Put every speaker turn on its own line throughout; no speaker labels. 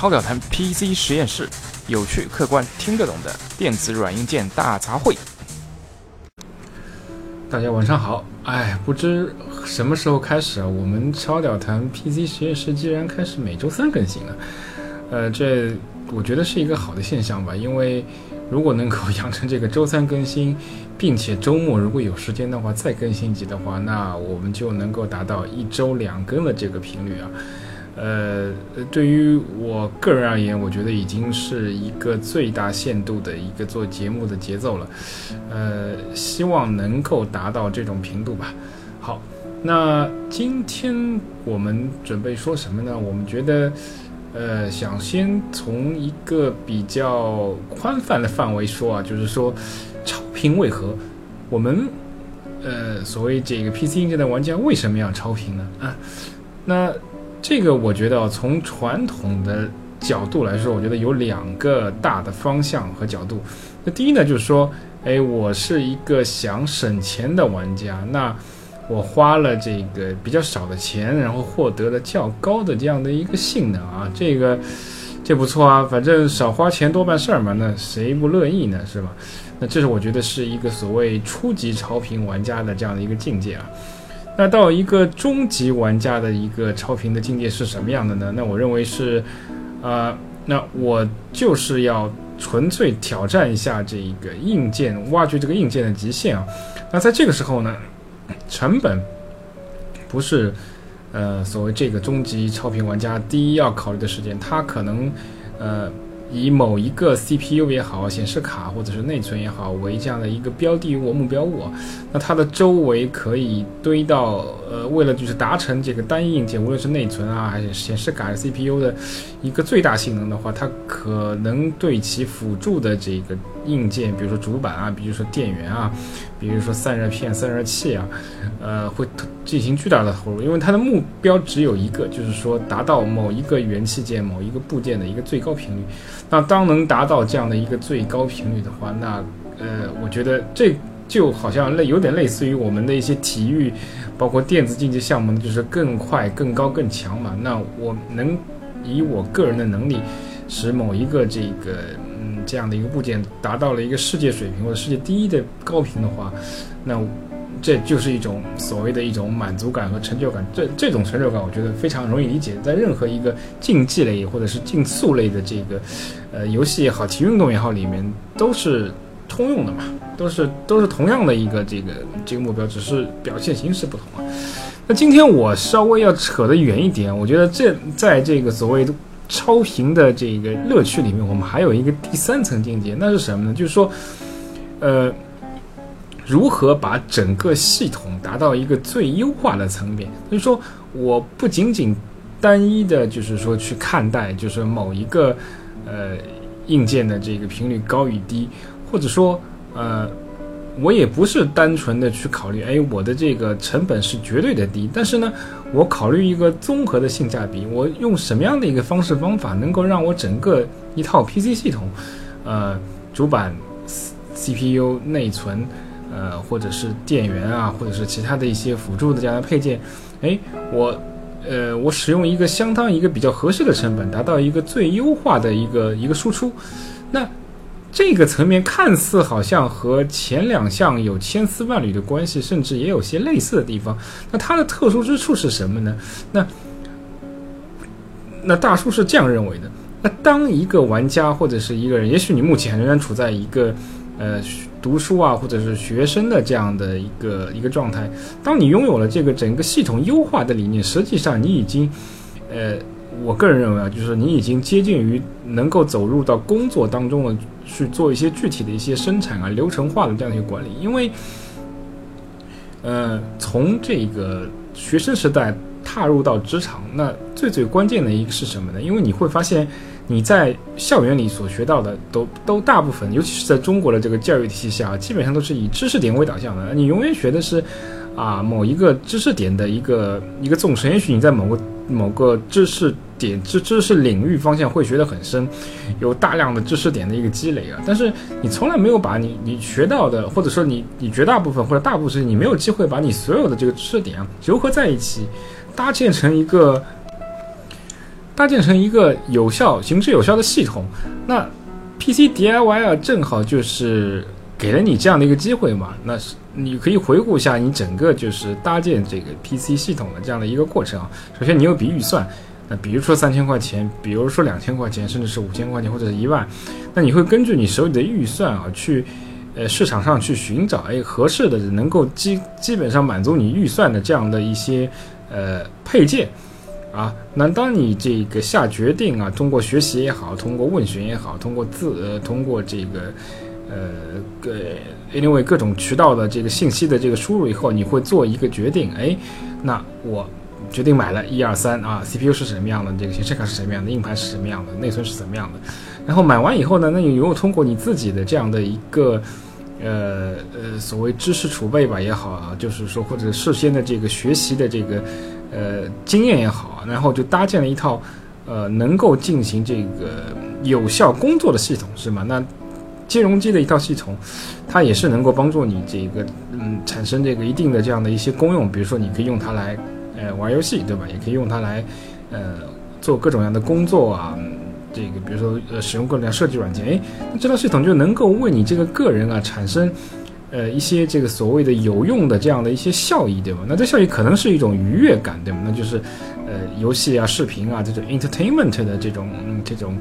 超表谈 PC 实验室，有趣、客观、听得懂的电子软硬件大杂烩。
大家晚上好，哎，不知什么时候开始啊，我们超屌谈 PC 实验室竟然开始每周三更新了。呃，这我觉得是一个好的现象吧，因为如果能够养成这个周三更新，并且周末如果有时间的话再更新一集的话，那我们就能够达到一周两更的这个频率啊。呃，对于我个人而言，我觉得已经是一个最大限度的一个做节目的节奏了。呃，希望能够达到这种频度吧。好，那今天我们准备说什么呢？我们觉得，呃，想先从一个比较宽泛的范围说啊，就是说超频为何？我们呃，所谓这个 PC 硬件的玩家为什么要超频呢？啊，那。这个我觉得从传统的角度来说，我觉得有两个大的方向和角度。那第一呢，就是说，哎，我是一个想省钱的玩家，那我花了这个比较少的钱，然后获得了较高的这样的一个性能啊，这个这不错啊，反正少花钱多办事儿嘛，那谁不乐意呢，是吧？那这是我觉得是一个所谓初级超频玩家的这样的一个境界啊。那到一个终极玩家的一个超频的境界是什么样的呢？那我认为是，呃，那我就是要纯粹挑战一下这个硬件，挖掘这个硬件的极限啊。那在这个时候呢，成本不是呃所谓这个终极超频玩家第一要考虑的时间，他可能呃。以某一个 CPU 也好，显示卡或者是内存也好为这样的一个标的物目标物，那它的周围可以堆到呃，为了就是达成这个单一硬件，无论是内存啊还是显示卡、CPU 的一个最大性能的话，它可能对其辅助的这个硬件，比如说主板啊，比如说电源啊，比如说散热片、散热器啊，呃，会进行巨大的投入，因为它的目标只有一个，就是说达到某一个元器件、某一个部件的一个最高频率。那当能达到这样的一个最高频率的话，那呃，我觉得这就好像类有点类似于我们的一些体育，包括电子竞技项目，就是更快、更高、更强嘛。那我能以我个人的能力，使某一个这个嗯这样的一个部件达到了一个世界水平或者世界第一的高频的话，那。这就是一种所谓的一种满足感和成就感，这这种成就感，我觉得非常容易理解，在任何一个竞技类或者是竞速类的这个，呃，游戏也好，体育运动也好，里面都是通用的嘛，都是都是同样的一个这个这个目标，只是表现形式不同啊。那今天我稍微要扯得远一点，我觉得这在这个所谓的超频的这个乐趣里面，我们还有一个第三层境界，那是什么呢？就是说，呃。如何把整个系统达到一个最优化的层面？就是说，我不仅仅单一的，就是说去看待，就是某一个呃硬件的这个频率高与低，或者说呃，我也不是单纯的去考虑，哎，我的这个成本是绝对的低，但是呢，我考虑一个综合的性价比，我用什么样的一个方式方法能够让我整个一套 PC 系统，呃，主板、CPU、内存。呃，或者是电源啊，或者是其他的一些辅助的这样的配件，哎，我，呃，我使用一个相当一个比较合适的成本，达到一个最优化的一个一个输出，那这个层面看似好像和前两项有千丝万缕的关系，甚至也有些类似的地方。那它的特殊之处是什么呢？那，那大叔是这样认为的。那当一个玩家或者是一个人，也许你目前仍然处在一个，呃。读书啊，或者是学生的这样的一个一个状态。当你拥有了这个整个系统优化的理念，实际上你已经，呃，我个人认为啊，就是你已经接近于能够走入到工作当中了，去做一些具体的一些生产啊、流程化的这样一个管理。因为，呃，从这个学生时代踏入到职场，那最最关键的一个是什么呢？因为你会发现。你在校园里所学到的，都都大部分，尤其是在中国的这个教育体系下，基本上都是以知识点为导向的。你永远学的是，啊，某一个知识点的一个一个纵深。也许你在某个某个知识点知知识领域方向会学得很深，有大量的知识点的一个积累啊。但是你从来没有把你你学到的，或者说你你绝大部分或者大部分，你没有机会把你所有的这个知识点啊糅合在一起，搭建成一个。搭建成一个有效、行之有效的系统。那 PC DIY 啊，正好就是给了你这样的一个机会嘛。那是你可以回顾一下你整个就是搭建这个 PC 系统的这样的一个过程啊。首先，你有笔预算，那比如说三千块钱，比如说两千块钱，甚至是五千块钱或者是一万，那你会根据你手里的预算啊，去呃市场上去寻找哎合适的能够基基本上满足你预算的这样的一些呃配件。啊，那当你这个下决定啊，通过学习也好，通过问询也好，通过自呃，通过这个呃，各因为各种渠道的这个信息的这个输入以后，你会做一个决定，哎，那我决定买了一二三啊，CPU 是什么样的，这个显示卡是什么样的，硬盘是什么样的，内存是怎么样的，然后买完以后呢，那你如果通过你自己的这样的一个呃呃所谓知识储备吧也好啊，就是说或者事先的这个学习的这个。呃，经验也好，然后就搭建了一套，呃，能够进行这个有效工作的系统，是吗？那金融机的一套系统，它也是能够帮助你这个，嗯，产生这个一定的这样的一些功用。比如说，你可以用它来，呃，玩游戏，对吧？也可以用它来，呃，做各种各样的工作啊。这个，比如说，呃，使用各种各样设计软件，哎，那这套系统就能够为你这个个人啊产生。呃，一些这个所谓的有用的这样的一些效益，对吧？那这效益可能是一种愉悦感，对吗？那就是，呃，游戏啊、视频啊这种 entertainment 的这种这种，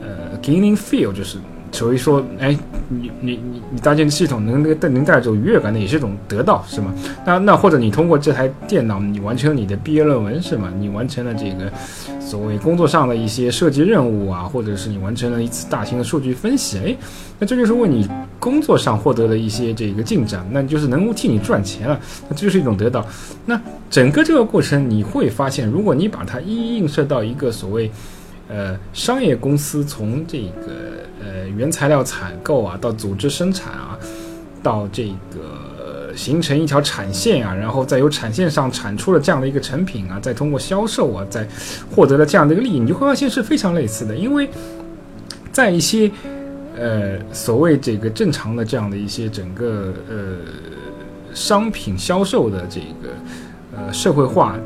呃，gaining feel 就是。所以说，哎，你你你你搭建系统能带能带走愉悦感的，也是一种得到，是吗？那那或者你通过这台电脑，你完成了你的毕业论文，是吗？你完成了这个所谓工作上的一些设计任务啊，或者是你完成了一次大型的数据分析，哎，那这就是为你工作上获得了一些这个进展，那就是能够替你赚钱了，那这就是一种得到。那整个这个过程，你会发现，如果你把它一一映射到一个所谓呃商业公司从这个。原材料采购啊，到组织生产啊，到这个形成一条产线啊，然后再由产线上产出了这样的一个成品啊，再通过销售啊，再获得了这样的一个利益，你就会发现是非常类似的。因为在一些呃所谓这个正常的这样的一些整个呃商品销售的这个呃社会化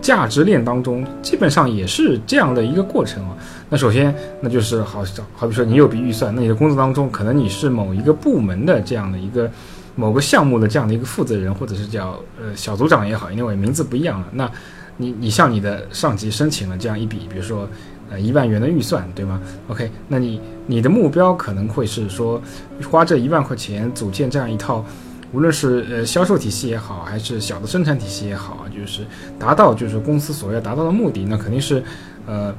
价值链当中，基本上也是这样的一个过程啊。那首先，那就是好，好比说你有笔预算，那你的工作当中，可能你是某一个部门的这样的一个某个项目的这样的一个负责人，或者是叫呃小组长也好，因为名字不一样了。那你你向你的上级申请了这样一笔，比如说呃一万元的预算，对吗？OK，那你你的目标可能会是说花这一万块钱组建这样一套，无论是呃销售体系也好，还是小的生产体系也好，就是达到就是公司所要达到的目的，那肯定是呃。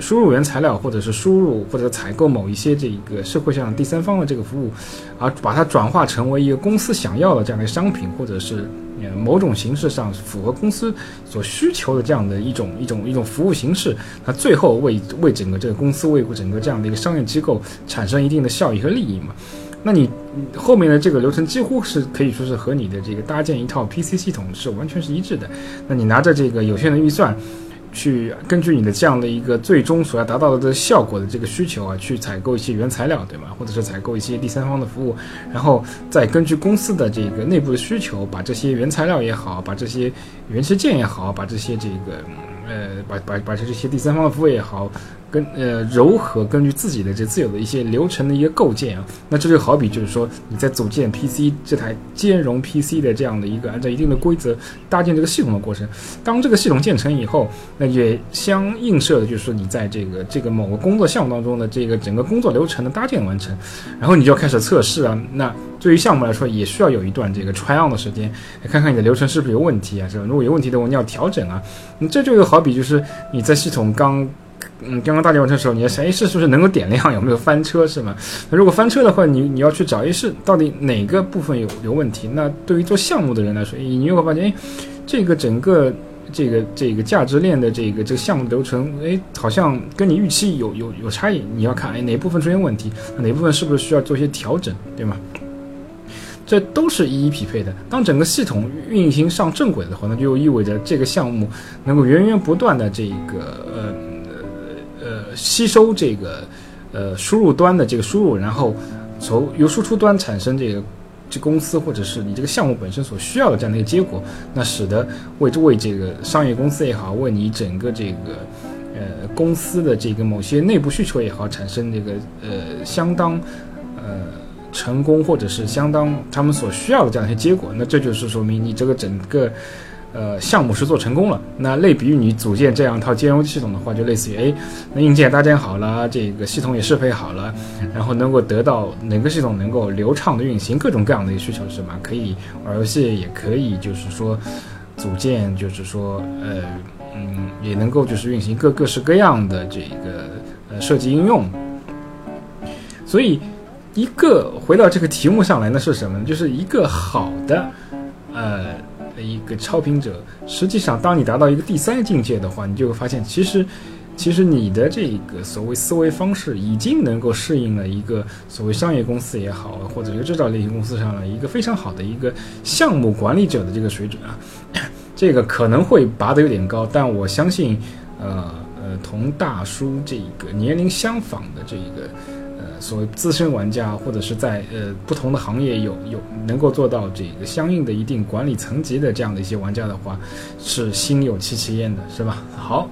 输入原材料，或者是输入或者采购某一些这个社会上第三方的这个服务，而把它转化成为一个公司想要的这样的商品，或者是呃某种形式上符合公司所需求的这样的一种一种一种服务形式，那最后为为整个这个公司为整个这样的一个商业机构产生一定的效益和利益嘛？那你后面的这个流程几乎是可以说是和你的这个搭建一套 PC 系统是完全是一致的。那你拿着这个有限的预算。去根据你的这样的一个最终所要达到的这个效果的这个需求啊，去采购一些原材料，对吗？或者是采购一些第三方的服务，然后再根据公司的这个内部的需求，把这些原材料也好，把这些原器件也好，把这些这个呃，把把把这些第三方的服务也好。跟呃柔和，根据自己的这自有的一些流程的一个构建啊，那这就好比就是说你在组建 PC 这台兼容 PC 的这样的一个按照一定的规则搭建这个系统的过程，当这个系统建成以后，那也相映射的就是说你在这个这个某个工作项目当中的这个整个工作流程的搭建完成，然后你就要开始测试啊。那对于项目来说，也需要有一段这个 try on 的时间，看看你的流程是不是有问题啊，是吧？如果有问题的话，你要调整啊。那这就好比就是你在系统刚嗯，刚刚大建完成的时候，你要想，哎，是是不是能够点亮？有没有翻车？是吗？那如果翻车的话，你你要去找，哎，是到底哪个部分有有问题？那对于做项目的人来说，你又会发现，哎，这个整个这个这个价值链的这个这个项目流程，哎，好像跟你预期有有有差异。你要看，哎，哪部分出现问题？哪部分是不是需要做一些调整？对吗？这都是一一匹配的。当整个系统运行上正轨的话，那就意味着这个项目能够源源不断的这个呃呃。吸收这个，呃，输入端的这个输入，然后从由输出端产生这个这公司或者是你这个项目本身所需要的这样的一个结果，那使得为为这个商业公司也好，为你整个这个呃公司的这个某些内部需求也好，产生这个呃相当呃成功或者是相当他们所需要的这样一些结果，那这就是说明你这个整个。呃，项目是做成功了。那类比于你组建这样一套兼容系统的话，就类似于，哎，那硬件搭建好了，这个系统也适配好了，然后能够得到哪个系统能够流畅的运行，各种各样的一个需求是什么？可以玩游戏，也可以就是说组建，就是说，呃，嗯，也能够就是运行各各式各样的这个呃设计应用。所以，一个回到这个题目上来，呢是什么呢？就是一个好的，呃。一个超频者，实际上，当你达到一个第三境界的话，你就会发现，其实，其实你的这个所谓思维方式，已经能够适应了一个所谓商业公司也好，或者一个制造类型公司上的一个非常好的一个项目管理者的这个水准啊。这个可能会拔得有点高，但我相信，呃呃，同大叔这个年龄相仿的这个。所谓资深玩家，或者是在呃不同的行业有有能够做到这个相应的一定管理层级的这样的一些玩家的话，是心有戚戚焉的，是吧？好，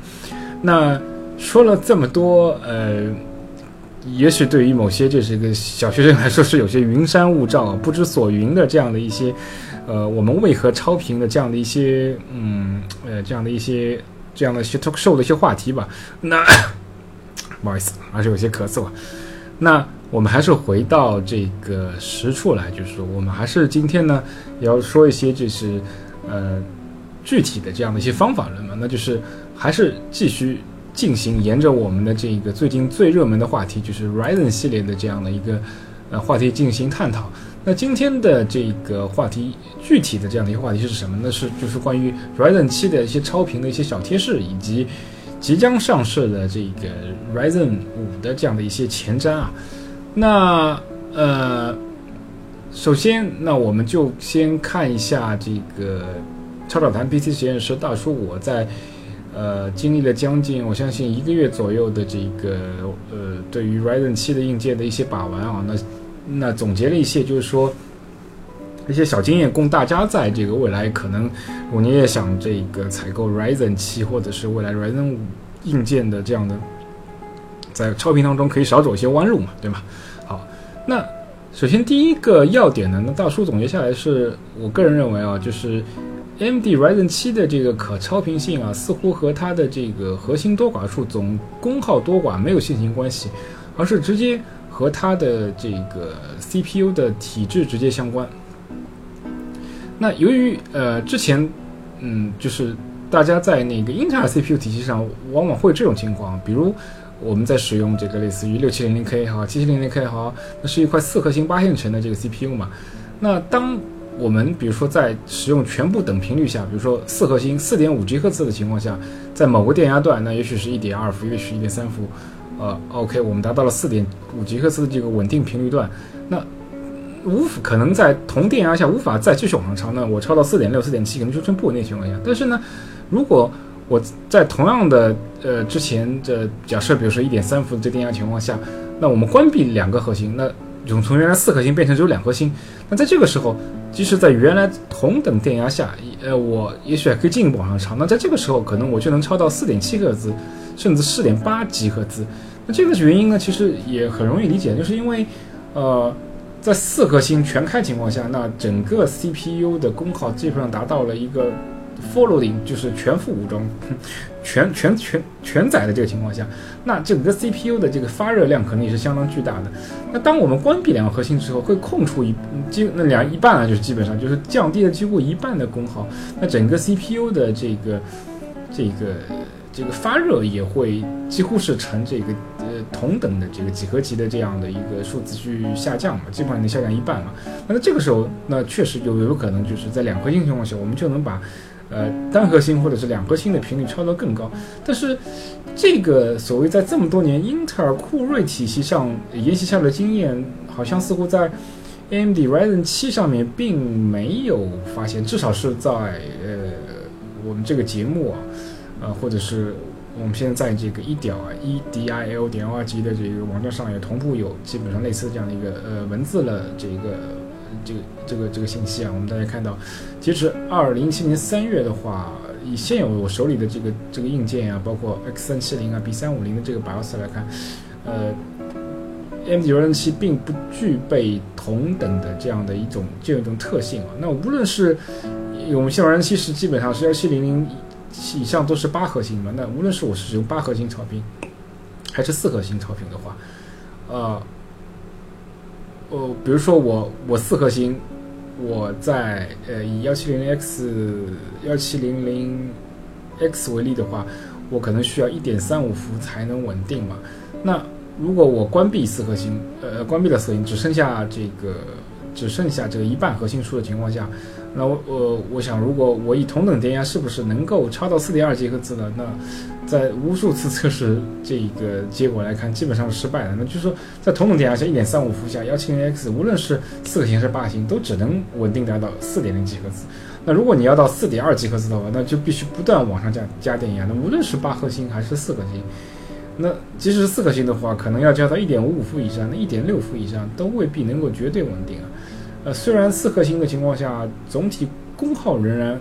那说了这么多，呃，也许对于某些就是一个小学生来说是有些云山雾罩、不知所云的这样的一些，呃，我们为何超频的这样的一些，嗯，呃，这样的一些这样的一些 talk show 的一些话题吧。那 不好意思，还是有些咳嗽。那我们还是回到这个实处来，就是说，我们还是今天呢，要说一些就是呃具体的这样的一些方法论嘛，那就是还是继续进行沿着我们的这个最近最热门的话题，就是 Ryzen 系列的这样的一个呃话题进行探讨。那今天的这个话题具体的这样的一个话题是什么呢？是就是关于 Ryzen 七的一些超频的一些小贴士以及。即将上市的这个 Ryzen 五的这样的一些前瞻啊，那呃，首先，那我们就先看一下这个超导弹 PC 实验室大叔我在呃经历了将近我相信一个月左右的这个呃对于 Ryzen 七的硬件的一些把玩啊，那那总结了一些，就是说。一些小经验供大家在这个未来可能，如果你也想这个采购 Ryzen 七或者是未来 Ryzen 五硬件的这样的，在超频当中可以少走一些弯路嘛，对吗？好，那首先第一个要点呢，那大叔总结下来是我个人认为啊，就是 M D Ryzen 七的这个可超频性啊，似乎和它的这个核心多寡数总功耗多寡没有线性关系，而是直接和它的这个 CPU 的体质直接相关。那由于呃之前，嗯，就是大家在那个英特尔 CPU 体系上，往往会这种情况，比如我们在使用这个类似于六七零零 K 也好，七七零零 K 也好，那是一块四核心八线程的这个 CPU 嘛。那当我们比如说在使用全部等频率下，比如说四核心四点五 G 赫兹的情况下，在某个电压段，那也许是一点二伏，也许一点三伏，呃，OK，我们达到了四点五 G 赫兹的这个稳定频率段，那。无可能在同电压下无法再继续往上超那？我超到四点六、四点七，可能就成不稳定情况下。但是呢，如果我在同样的呃之前的假设，比如说一点三伏的这电压情况下，那我们关闭两个核心，那从从原来四核心变成只有两核心。那在这个时候，即使在原来同等电压下，呃，我也许还可以进一步往上超。那在这个时候，可能我就能超到四点七赫兹，甚至四点八吉赫兹。那这个原因呢，其实也很容易理解，就是因为呃。在四核心全开情况下，那整个 CPU 的功耗基本上达到了一个 full loading，就是全副武装、全全全全载的这个情况下，那整个 CPU 的这个发热量可能也是相当巨大的。那当我们关闭两个核心之后，会空出一基那两一半啊，就是基本上就是降低了几乎一半的功耗。那整个 CPU 的这个这个。这个发热也会几乎是呈这个呃同等的这个几何级的这样的一个数字去下降嘛，基本上能下降一半嘛。那这个时候，那确实有有可能就是在两核心情况下，我们就能把呃单核心或者是两核心的频率超得更高。但是这个所谓在这么多年英特尔酷睿体系上沿袭下的经验，好像似乎在 AMD Ryzen 七上面并没有发现，至少是在呃我们这个节目啊。呃，或者是我们现在在这个一屌啊，E D I L 点 O R G 的这个网站上也同步有基本上类似这样的一个呃文字了这个这个这个这个信息啊。我们大家看到，截止二零一七年三月的话，以现有我手里的这个这个硬件啊，包括 X 三七零啊、B 三五零的这个 BIOS 来看，呃，AMD 柔韧器并不具备同等的这样的一种这样一种特性啊。那无论是我们现柔韧器是基本上是幺七零零以上都是八核心嘛，那无论是我是使用八核心超频，还是四核心超频的话，呃，呃，比如说我我四核心。我在呃以幺七零零 X 幺七零零 X 为例的话，我可能需要一点三五伏才能稳定嘛。那如果我关闭四核心，呃关闭了四核心，只剩下这个只剩下这个一半核心数的情况下。那我我我想，如果我以同等电压，是不是能够超到四点二吉赫兹呢？那在无数次测试这个结果来看，基本上是失败的。那就是说，在同等电压下，一点三五伏下，幺七零 X 无论是四核心还是八核心，都只能稳定达到四点零吉赫兹。那如果你要到四点二吉赫兹的话，那就必须不断往上加加电压。那无论是八核心还是四核心，那即使是四核心的话，可能要加到一点五五伏以上，那一点六伏以上都未必能够绝对稳定啊。虽然四核心的情况下，总体功耗仍然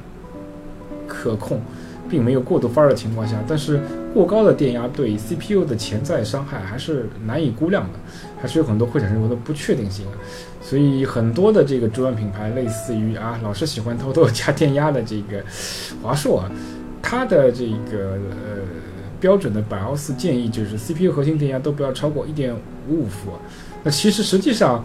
可控，并没有过度发热的情况下，但是过高的电压对 CPU 的潜在伤害还是难以估量的，还是有很多会产生很多不确定性。所以很多的这个主板品牌，类似于啊，老是喜欢偷偷加电压的这个华硕啊，它的这个呃标准的 BIOS 建议就是 CPU 核心电压都不要超过一点五五伏。那其实实际上。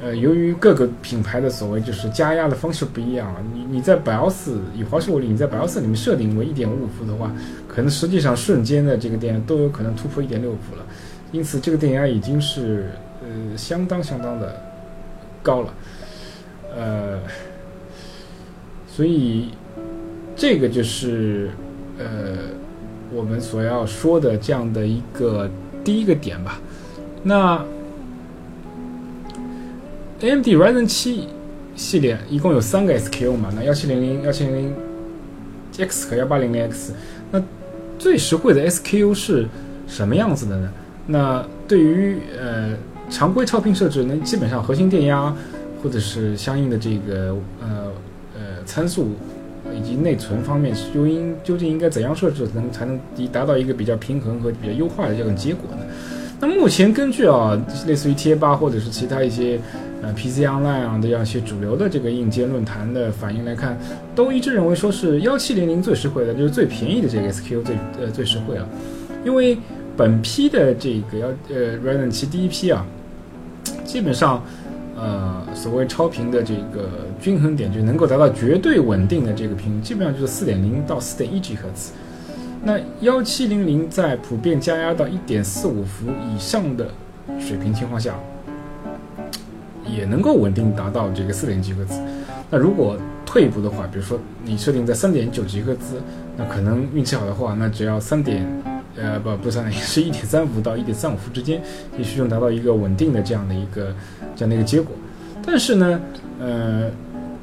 呃，由于各个品牌的所谓就是加压的方式不一样，你你在 BIOS 以华硕为例，你在 BIOS 里面设定为一点五伏的话，可能实际上瞬间的这个电压都有可能突破一点六伏了，因此这个电压已经是呃相当相当的高了，呃，所以这个就是呃我们所要说的这样的一个第一个点吧，那。AMD Ryzen 七系列一共有三个 SKU 嘛？那幺七零零、幺七零零 X 和幺八零零 X。那最实惠的 SKU 是什么样子的呢？那对于呃常规超频设置，那基本上核心电压或者是相应的这个呃呃参数以及内存方面，究应究竟应该怎样设置，能才能以达到一个比较平衡和比较优化的这种结果呢？那目前根据啊，类似于贴吧或者是其他一些。呃，PC Online 啊的这样一些主流的这个硬件论坛的反应来看，都一致认为说是幺七零零最实惠的，就是最便宜的这个 SKU 最呃最实惠了。因为本批的这个幺呃 Ryzen 七第一批啊，基本上呃所谓超频的这个均衡点就能够达到绝对稳定的这个频率，基本上就是四点零到四点一 G 赫兹。那幺七零零在普遍加压到一点四五伏以上的水平情况下。也能够稳定达到这个四点几赫兹。那如果退一步的话，比如说你设定在三点九吉赫兹，那可能运气好的话，那只要三点，呃，不，不是三点，是一点三伏到一点三五伏之间，也许能达到一个稳定的这样的一个这样的一个结果。但是呢，呃，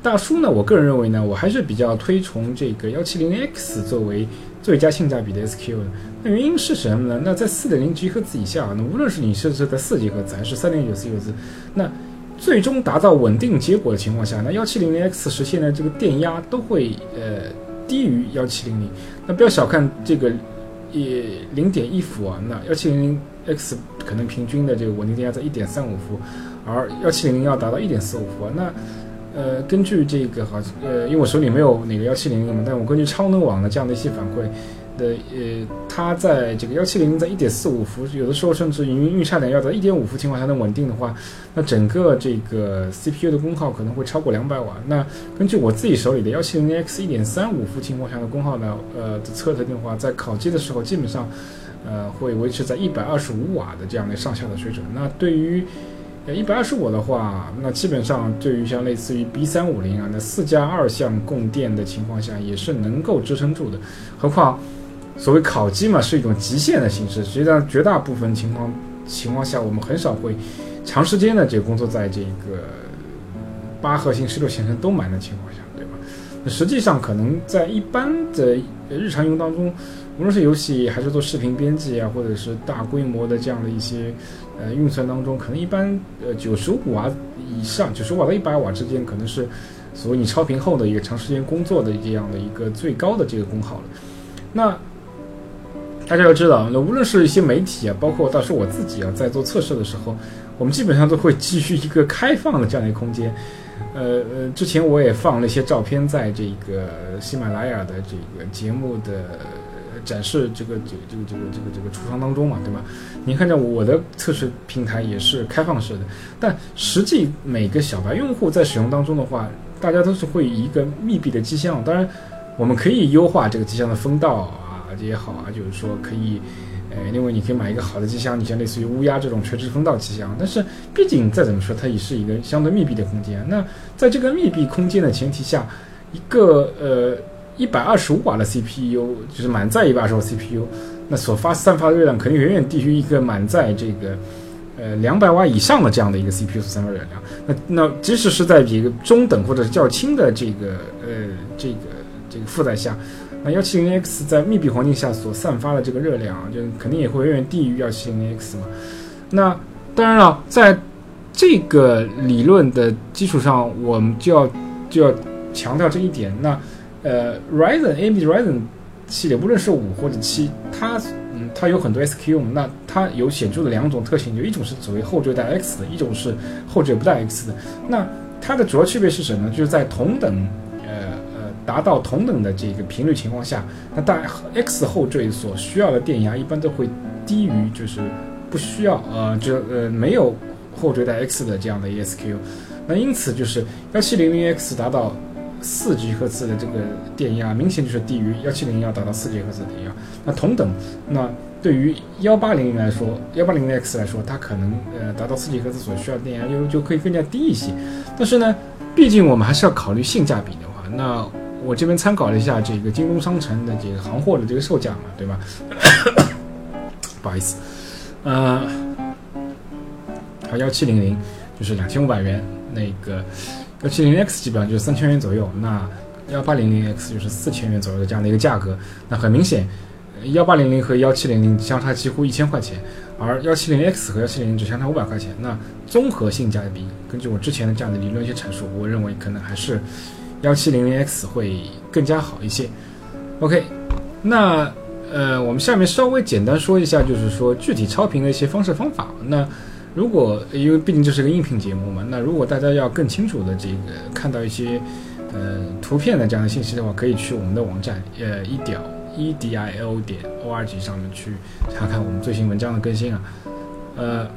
大叔呢，我个人认为呢，我还是比较推崇这个幺七零 X 作为最佳性价比的 SQ 的。那原因是什么呢？那在四点零吉赫兹以下，那无论是你设置在四吉赫兹还是三点九吉赫兹，那最终达到稳定结果的情况下，那幺七零零 X 实现的这个电压都会呃低于幺七零零。那不要小看这个也零点一伏啊，那幺七零零 X 可能平均的这个稳定电压在一点三五伏，而幺七零零要达到一点四五伏。那呃根据这个好呃，因为我手里没有哪个幺七零零嘛，但我根据超能网的这样的一些反馈。的呃，它在这个幺七零在一点四五伏，有的时候甚至运运差点要在一点五伏情况下能稳定的话，那整个这个 CPU 的功耗可能会超过两百瓦。那根据我自己手里的幺七零 X 一点三五伏情况下的功耗呢，呃的测的话，在烤机的时候基本上，呃会维持在一百二十五瓦的这样的上下的水准。那对于呃一百二十五的话，那基本上对于像类似于 B 三五零啊，那四加二项供电的情况下也是能够支撑住的，何况。所谓烤机嘛，是一种极限的形式。实际上，绝大部分情况情况下，我们很少会长时间的这个工作在这个八核心、十六线程都满的情况下，对吧？那实际上，可能在一般的日常用当中，无论是游戏还是做视频编辑啊，或者是大规模的这样的一些呃运算当中，可能一般呃九十五瓦以上，九十瓦到一百瓦之间，可能是所谓你超频后的一个长时间工作的这样的一个最高的这个功耗了。那大家要知道，那无论是一些媒体啊，包括到时候我自己啊，在做测试的时候，我们基本上都会基于一个开放的这样的一个空间。呃呃，之前我也放了一些照片在这个喜马拉雅的这个节目的展示这个这个这个这个这个这个橱窗当中嘛，对吧？你看着我的测试平台也是开放式的，但实际每个小白用户在使用当中的话，大家都是会以一个密闭的机箱。当然，我们可以优化这个机箱的风道。也好啊，就是说可以，呃，因为你可以买一个好的机箱，你像类似于乌鸦这种垂直风道机箱，但是毕竟再怎么说，它也是一个相对密闭的空间。那在这个密闭空间的前提下，一个呃一百二十五瓦的 CPU，就是满载一百二十瓦 CPU，那所发散发的热量肯定远远低于一个满载这个呃两百瓦以上的这样的一个 CPU 所散发热量。那那即使是在一个中等或者是较轻的这个呃这个这个负载下。那幺七零 X 在密闭环境下所散发的这个热量，就肯定也会远远低于幺七零 X 嘛。那当然了，在这个理论的基础上，我们就要就要强调这一点。那呃，Ryzen AMD Ryzen 系列，无论是五或者七，它嗯它有很多 SKU，那它有显著的两种特性，就一种是所谓后缀带 X 的，一种是后缀不带 X 的。那它的主要区别是什么呢？就是在同等达到同等的这个频率情况下，那大 X 后缀所需要的电压一般都会低于就是不需要呃就呃没有后缀带 X 的这样的 ESQ，那因此就是幺七零零 X 达到四 G 赫兹的这个电压，明显就是低于幺七零要达到四 G 赫兹的电压。那同等，那对于幺八零零来说，幺八零零 X 来说，它可能呃达到四 G 赫兹所需要的电压就就可以更加低一些。但是呢，毕竟我们还是要考虑性价比的话，那我这边参考了一下这个京东商城的这个行货的这个售价嘛，对吧？不好意思，呃，它幺七零零就是两千五百元，那个幺七零零 X 基本上就是三千元左右，那幺八零零 X 就是四千元左右的这样的一个价格。那很明显，幺八零零和幺七零零相差几乎一千块钱，而幺七零 X 和幺七零零只相差五百块钱。那综合性价比，根据我之前的这样的理论一些阐述，我认为可能还是。幺七零零 X 会更加好一些。OK，那呃，我们下面稍微简单说一下，就是说具体超频的一些方式方法。那如果因为毕竟这是个音频节目嘛，那如果大家要更清楚的这个看到一些呃图片的这样的信息的话，可以去我们的网站呃一屌 e d i l 点 o r g 上面去查看我们最新文章的更新啊。呃，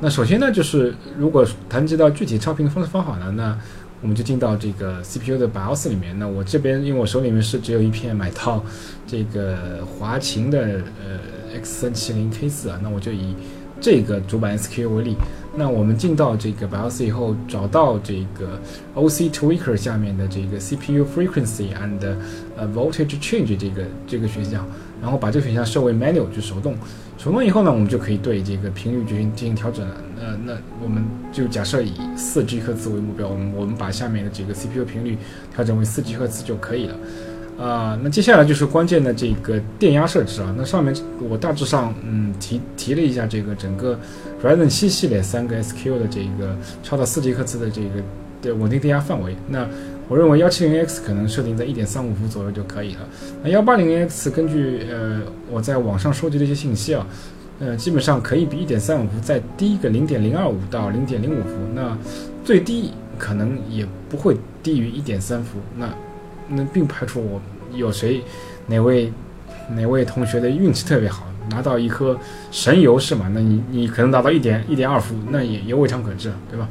那首先呢，就是如果谈及到具体超频的方式方法呢，那我们就进到这个 CPU 的 BIOS 里面。那我这边因为我手里面是只有一片买到这个华擎的呃 X 三七零 K 四啊，那我就以这个主板 SKU 为例。那我们进到这个 BIOS 以后，找到这个 OC Tweaker 下面的这个 CPU Frequency and 呃 Voltage Change 这个这个选项，然后把这个选项设为 Manual 就手动。成功以后呢，我们就可以对这个频率进行进行调整了。那那我们就假设以四 G 赫兹为目标，我们我们把下面的这个 CPU 频率调整为四 G 赫兹就可以了。啊，那接下来就是关键的这个电压设置啊。那上面我大致上嗯提提了一下这个整个 Ryzen 七系列三个 SQ 的这个超到四 G 赫兹的这个的稳定电压范围。那我认为幺七零 X 可能设定在一点三五伏左右就可以了。那幺八零 X 根据呃我在网上收集的一些信息啊，呃基本上可以比一点三五伏再低一个零点零二五到零点零五伏。那最低可能也不会低于一点三伏。那那并排除我有谁哪位哪位同学的运气特别好，拿到一颗神油是吗？那你你可能达到一点一点二伏，那也也未尝可知，对吧？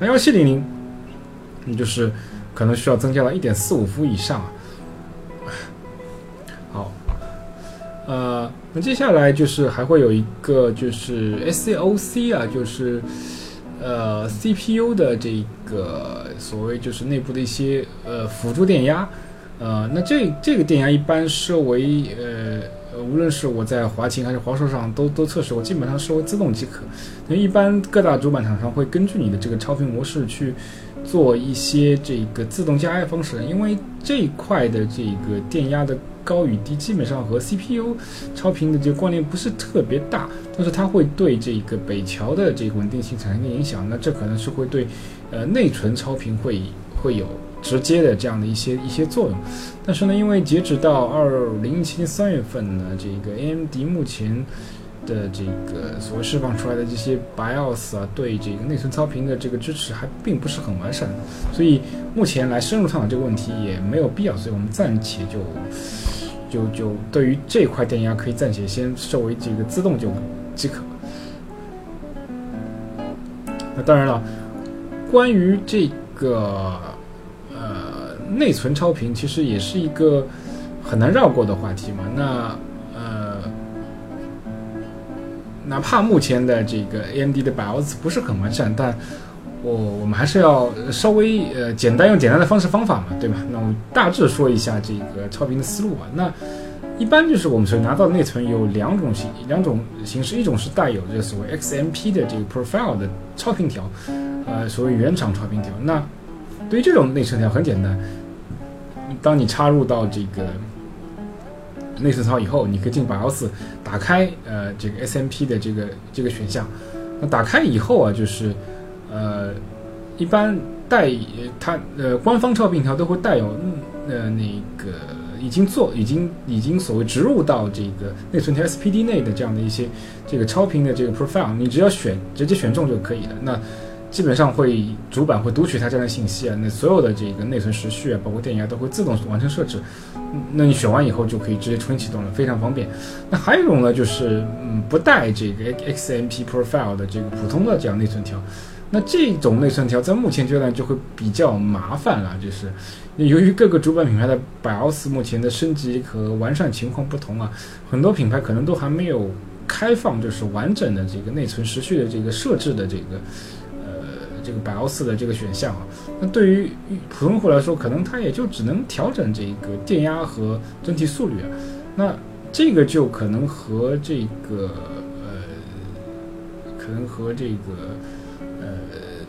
那幺七零零，你就是。可能需要增加到一点四五伏以上啊。好，呃，那接下来就是还会有一个就是 SOC 啊，就是呃 CPU 的这个所谓就是内部的一些呃辅助电压，呃，那这这个电压一般设为呃，无论是我在华擎还是华硕上都都测试过，基本上是为自动即可。那一般各大主板厂商会根据你的这个超频模式去。做一些这个自动加压方式，因为这一块的这个电压的高与低，基本上和 CPU 超频的这个关联不是特别大，但是它会对这个北桥的这个稳定性产生一定影响。那这可能是会对呃内存超频会会有直接的这样的一些一些作用。但是呢，因为截止到二零一七年三月份呢，这个 AMD 目前的这个所释放出来的这些 BIOS 啊，对这个内存超频的这个支持还并不是很完善，所以目前来深入探讨这个问题也没有必要，所以我们暂且就就就对于这块电压可以暂且先设为这个自动就即可。那当然了，关于这个内存超频，其实也是一个很难绕过的话题嘛。那呃，哪怕目前的这个 AMD 的 BIOS 不是很完善，但我我们还是要稍微呃简单用简单的方式方法嘛，对吧？那我们大致说一下这个超频的思路吧。那一般就是我们所拿到的内存有两种形两种形式，一种是带有这所谓 XMP 的这个 profile 的超频条，呃，所谓原厂超频条。那对于这种内存条很简单，当你插入到这个内存槽以后，你可以进 BIOS 打开呃这个 SMP 的这个这个选项。那打开以后啊，就是呃一般带它呃官方超频条都会带有呃那个。已经做，已经已经所谓植入到这个内存条 SPD 内的这样的一些这个超频的这个 profile，你只要选直接选中就可以了。那基本上会主板会读取它这样的信息啊，那所有的这个内存时序啊，包括电压都会自动完成设置。那你选完以后就可以直接重新启动了，非常方便。那还有一种呢，就是嗯不带这个 XMP profile 的这个普通的这样内存条。那这种内存条在目前阶段就会比较麻烦了，就是由于各个主板品牌的 BIOS 目前的升级和完善情况不同啊，很多品牌可能都还没有开放就是完整的这个内存时序的这个设置的这个这个 BIOS 的这个选项啊。那对于普通户来说，可能他也就只能调整这个电压和整体速率啊。那这个就可能和这个呃，可能和这个呃。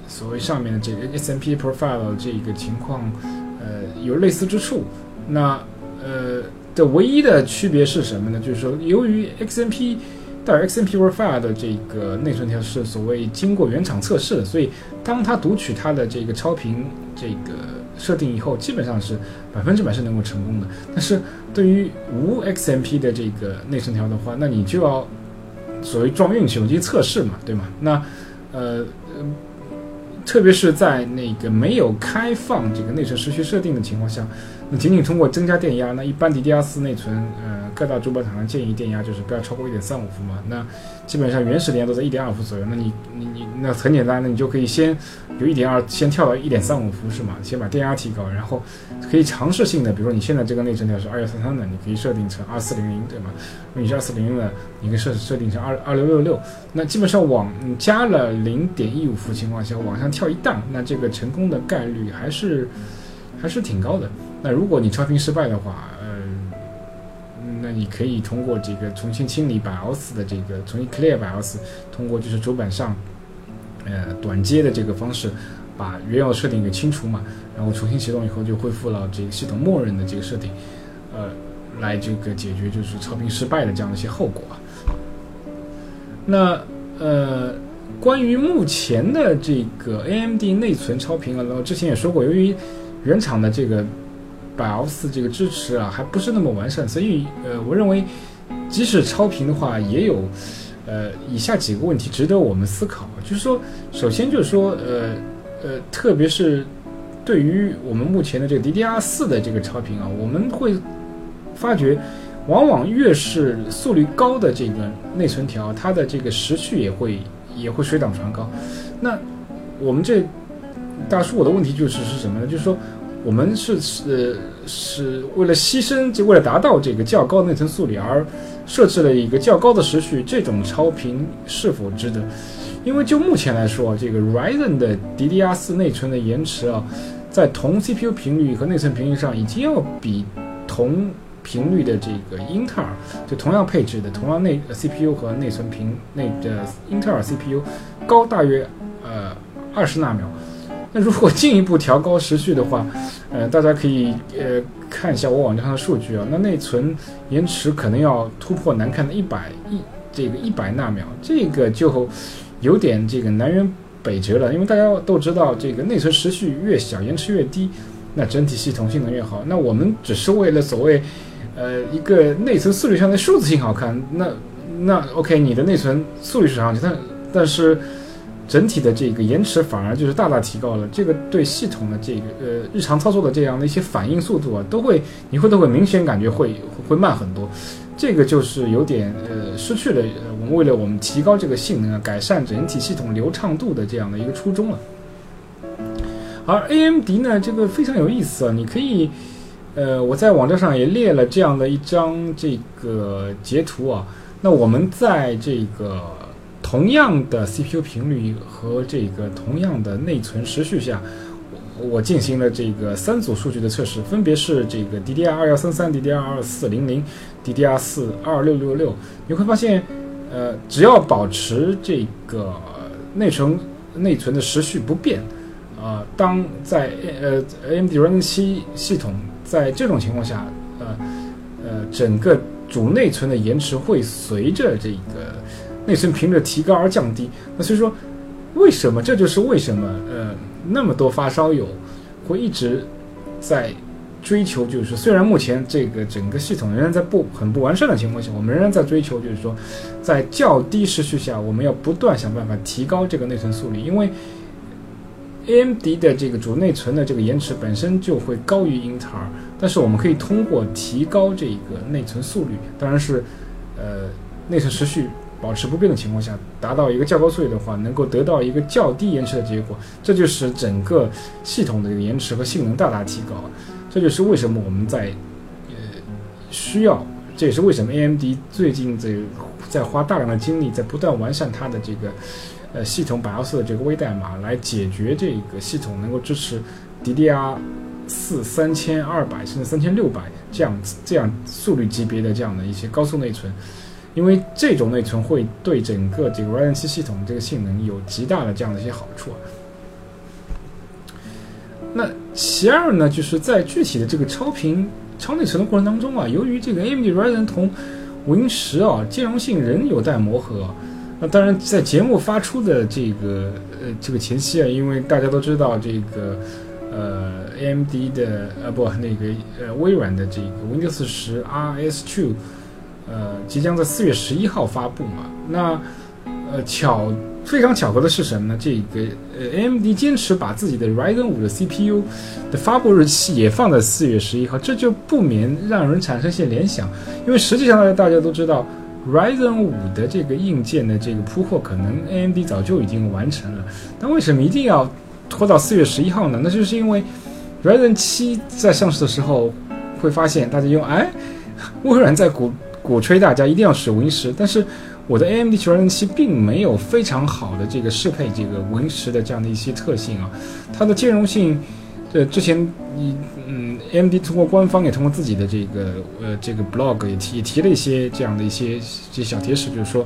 所谓上面的这个 SMP profile 这个情况，呃，有类似之处。那呃的唯一的区别是什么呢？就是说，由于 XMP 带有 XMP profile 的这个内存条是所谓经过原厂测试的，所以当它读取它的这个超频这个设定以后，基本上是百分之百是能够成功的。但是对于无 XMP 的这个内存条的话，那你就要所谓撞运气，我进行测试嘛，对吗？那呃。特别是在那个没有开放这个内存时序设定的情况下，那仅仅通过增加电压，那一般 DDR4 内存，呃，各大主板厂商建议电压就是不要超过一点三五伏嘛。那基本上原始电压都在一点二伏左右，那你你你那很简单，那你就可以先由一点二先跳到一点三五伏是吗？先把电压提高，然后可以尝试性的，比如说你现在这个内存条是二幺三三的，你可以设定成二四零零，对吗？如果你是二四零零的，你可以设设定成二二六六六。那基本上往加了零点一五伏情况下往上跳一档，那这个成功的概率还是还是挺高的。那如果你超频失败的话，你可以通过这个重新清理 BIOS 的这个重新 clear BIOS，通过就是主板上，呃短接的这个方式，把原有设定给清除嘛，然后重新启动以后就恢复了这个系统默认的这个设定，呃，来这个解决就是超频失败的这样的一些后果。那呃，关于目前的这个 AMD 内存超频啊，然后之前也说过，由于原厂的这个。BIOS 这个支持啊，还不是那么完善，所以呃，我认为即使超频的话，也有呃以下几个问题值得我们思考。就是说，首先就是说，呃呃，特别是对于我们目前的这个 DDR4 的这个超频啊，我们会发觉，往往越是速率高的这个内存条，它的这个时序也会也会水涨船高。那我们这大叔，我的问题就是是什么呢？就是说。我们是是是为了牺牲，就为了达到这个较高内存速率而设置了一个较高的时序，这种超频是否值得？因为就目前来说，这个 Ryzen 的 DDR4 内存的延迟啊，在同 CPU 频率和内存频率上，已经要比同频率的这个英特尔，就同样配置的同样内 CPU 和内存频内的英特尔 CPU 高大约呃二十纳秒。那如果进一步调高时序的话，呃，大家可以呃看一下我网站上的数据啊，那内存延迟可能要突破难看的一百一这个一百纳秒，这个就有点这个南辕北辙了，因为大家都知道，这个内存时序越小，延迟越低，那整体系统性能越好。那我们只是为了所谓，呃，一个内存速率上的数字性好看，那那 OK，你的内存速率是上去，但但是整体的这个延迟反而就是大大提高了。这个对系统的这个呃日常操作的这样的一些反应速度啊，都会你会都会明显感觉会会慢很多。这个就是有点呃失去了我们为了我们提高这个性能啊，改善整体系统流畅度的这样的一个初衷了。而 AMD 呢，这个非常有意思啊，你可以呃我在网站上也列了这样的一张这个截图啊。那我们在这个同样的 CPU 频率和这个同样的内存时序下。我进行了这个三组数据的测试，分别是这个 DDR 二幺三三、DDR 二四零零、DDR 四二六六六。你会发现，呃，只要保持这个内存内存的时序不变，啊，当在呃 AMD Ryzen 七系统在这种情况下，呃呃，整个主内存的延迟会随着这个内存频率提高而降低。那所以说，为什么？这就是为什么，呃。那么多发烧友会一直在追求，就是虽然目前这个整个系统仍然在不很不完善的情况下，我们仍然在追求，就是说在较低时序下，我们要不断想办法提高这个内存速率，因为 AMD 的这个主内存的这个延迟本身就会高于英特尔，但是我们可以通过提高这个内存速率，当然是呃内存时序。保持不变的情况下，达到一个较高速率的话，能够得到一个较低延迟的结果，这就使整个系统的延迟和性能大大提高。这就是为什么我们在呃需要，这也是为什么 AMD 最近在在花大量的精力在不断完善它的这个呃系统 BIOS 的这个微代码，来解决这个系统能够支持 DDR 四三千二百甚至三千六百这样这样速率级别的这样的一些高速内存。因为这种内存会对整个这个 Ryzen 七系统这个性能有极大的这样的一些好处啊。那其二呢，就是在具体的这个超频超内存的过程当中啊，由于这个 AMD Ryzen 同 Win 十啊兼容性仍有待磨合。那当然，在节目发出的这个呃这个前期啊，因为大家都知道这个呃 AMD 的呃不那个呃微软的这个 Windows 十 RS two。呃，即将在四月十一号发布嘛？那，呃，巧非常巧合的是什么呢？这个呃，AMD 坚持把自己的 Ryzen 五的 CPU 的发布日期也放在四月十一号，这就不免让人产生一些联想。因为实际上大家都知道，Ryzen 五的这个硬件的这个铺货，可能 AMD 早就已经完成了。但为什么一定要拖到四月十一号呢？那就是因为 Ryzen 七在上市的时候，会发现大家用哎，微软在鼓。鼓吹大家一定要使 Win 十，但是我的 AMD 九二零七并没有非常好的这个适配这个 Win 十的这样的一些特性啊，它的兼容性，呃，之前你嗯，AMD 通过官方也通过自己的这个呃这个 blog 也提也提了一些这样的一些这小贴士，就是说，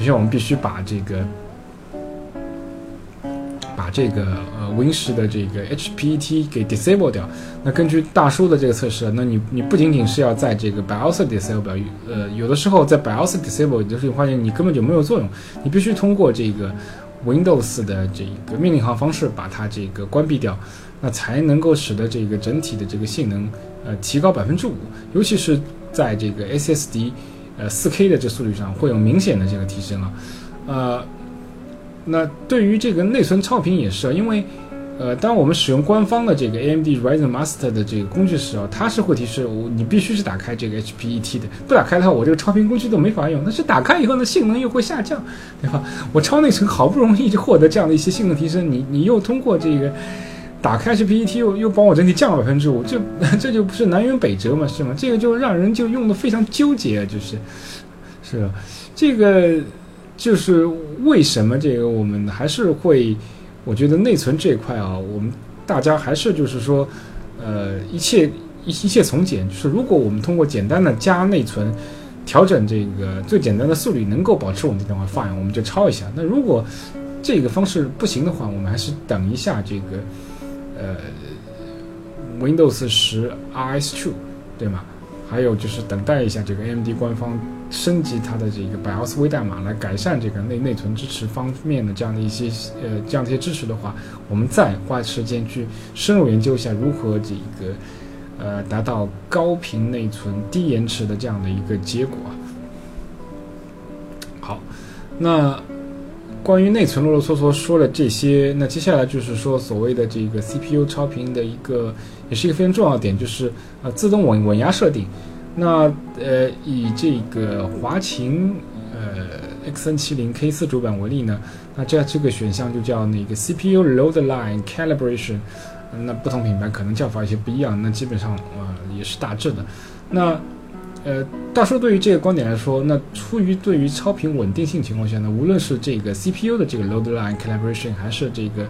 首先我们必须把这个。把这个呃 Win 十的这个 HPT 给 disable 掉。那根据大叔的这个测试，那你你不仅仅是要在这个 BIOS disable，呃，有的时候在 BIOS disable，就是你发现你根本就没有作用，你必须通过这个 Windows 的这个命令行方式把它这个关闭掉，那才能够使得这个整体的这个性能呃提高百分之五，尤其是在这个 SSD 呃 4K 的这速率上会有明显的这个提升了，呃。那对于这个内存超频也是啊，因为，呃，当我们使用官方的这个 AMD Ryzen Master 的这个工具时啊，它是会提示我你必须是打开这个 HPET 的，不打开的话，我这个超频工具都没法用。但是打开以后呢，性能又会下降，对吧？我超内存好不容易就获得这样的一些性能提升，你你又通过这个打开 HPET 又又帮我整体降了百分之五，这 这就不是南辕北辙嘛，是吗？这个就让人就用的非常纠结，就是，是吧？这个。就是为什么这个我们还是会，我觉得内存这一块啊，我们大家还是就是说，呃，一切一一切从简。就是如果我们通过简单的加内存，调整这个最简单的速率能够保持稳定的话，fine，我们就抄一下。那如果这个方式不行的话，我们还是等一下这个呃 Windows 十 RS2，对吗？还有就是等待一下这个 AMD 官方升级它的这个 BIOS 微代码，来改善这个内内存支持方面的这样的一些呃这样的一些支持的话，我们再花时间去深入研究一下如何这个呃达到高频内存、低延迟的这样的一个结果。好，那。关于内存啰啰嗦嗦说了这些，那接下来就是说所谓的这个 CPU 超频的一个，也是一个非常重要的点，就是呃自动稳稳压设定。那呃以这个华擎呃 XN70 K4 主板为例呢，那这这个选项就叫那个 CPU Load Line Calibration。那不同品牌可能叫法有些不一样，那基本上呃也是大致的。那呃，大叔对于这个观点来说，那出于对于超频稳定性情况下呢，无论是这个 CPU 的这个 load line calibration，还是这个